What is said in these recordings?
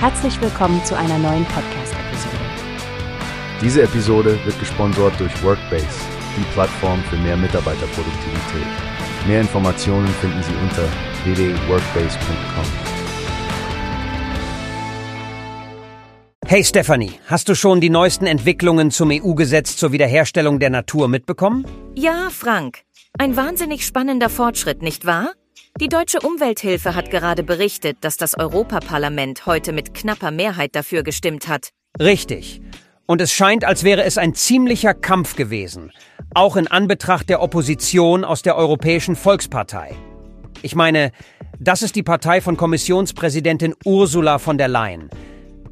Herzlich willkommen zu einer neuen Podcast-Episode. Diese Episode wird gesponsert durch Workbase, die Plattform für mehr Mitarbeiterproduktivität. Mehr Informationen finden Sie unter www.workbase.com. Hey Stephanie, hast du schon die neuesten Entwicklungen zum EU-Gesetz zur Wiederherstellung der Natur mitbekommen? Ja, Frank. Ein wahnsinnig spannender Fortschritt, nicht wahr? Die deutsche Umwelthilfe hat gerade berichtet, dass das Europaparlament heute mit knapper Mehrheit dafür gestimmt hat. Richtig. Und es scheint, als wäre es ein ziemlicher Kampf gewesen, auch in Anbetracht der Opposition aus der Europäischen Volkspartei. Ich meine, das ist die Partei von Kommissionspräsidentin Ursula von der Leyen.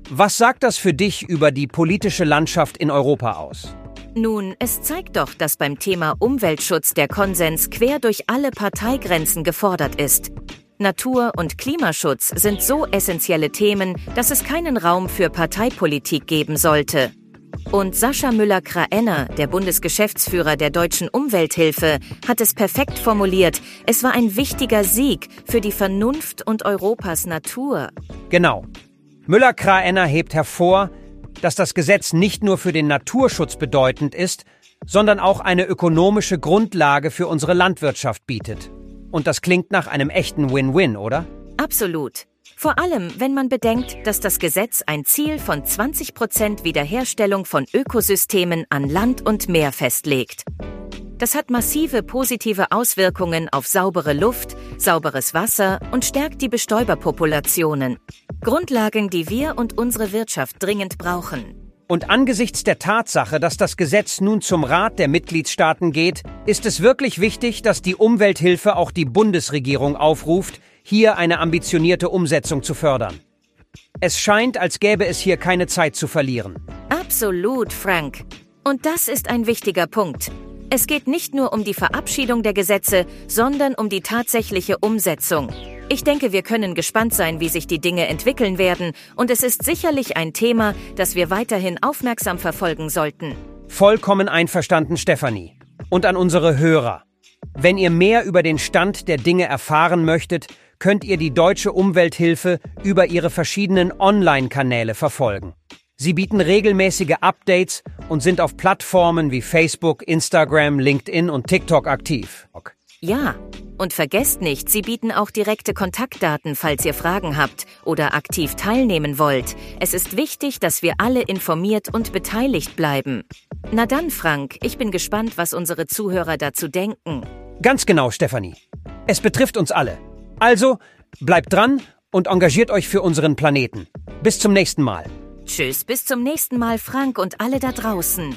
Was sagt das für dich über die politische Landschaft in Europa aus? Nun, es zeigt doch, dass beim Thema Umweltschutz der Konsens quer durch alle Parteigrenzen gefordert ist. Natur- und Klimaschutz sind so essentielle Themen, dass es keinen Raum für Parteipolitik geben sollte. Und Sascha Müller-Kraenner, der Bundesgeschäftsführer der Deutschen Umwelthilfe, hat es perfekt formuliert. Es war ein wichtiger Sieg für die Vernunft und Europas Natur. Genau. Müller-Kraenner hebt hervor, dass das Gesetz nicht nur für den Naturschutz bedeutend ist, sondern auch eine ökonomische Grundlage für unsere Landwirtschaft bietet. Und das klingt nach einem echten Win-Win, oder? Absolut. Vor allem, wenn man bedenkt, dass das Gesetz ein Ziel von 20 Prozent Wiederherstellung von Ökosystemen an Land und Meer festlegt. Das hat massive positive Auswirkungen auf saubere Luft, sauberes Wasser und stärkt die Bestäuberpopulationen. Grundlagen, die wir und unsere Wirtschaft dringend brauchen. Und angesichts der Tatsache, dass das Gesetz nun zum Rat der Mitgliedstaaten geht, ist es wirklich wichtig, dass die Umwelthilfe auch die Bundesregierung aufruft, hier eine ambitionierte Umsetzung zu fördern. Es scheint, als gäbe es hier keine Zeit zu verlieren. Absolut, Frank. Und das ist ein wichtiger Punkt. Es geht nicht nur um die Verabschiedung der Gesetze, sondern um die tatsächliche Umsetzung. Ich denke, wir können gespannt sein, wie sich die Dinge entwickeln werden, und es ist sicherlich ein Thema, das wir weiterhin aufmerksam verfolgen sollten. Vollkommen einverstanden, Stefanie. Und an unsere Hörer. Wenn ihr mehr über den Stand der Dinge erfahren möchtet, könnt ihr die Deutsche Umwelthilfe über ihre verschiedenen Online-Kanäle verfolgen. Sie bieten regelmäßige Updates und sind auf Plattformen wie Facebook, Instagram, LinkedIn und TikTok aktiv. Ja, und vergesst nicht, sie bieten auch direkte Kontaktdaten, falls ihr Fragen habt oder aktiv teilnehmen wollt. Es ist wichtig, dass wir alle informiert und beteiligt bleiben. Na dann, Frank, ich bin gespannt, was unsere Zuhörer dazu denken. Ganz genau, Stefanie. Es betrifft uns alle. Also, bleibt dran und engagiert euch für unseren Planeten. Bis zum nächsten Mal. Tschüss, bis zum nächsten Mal, Frank und alle da draußen.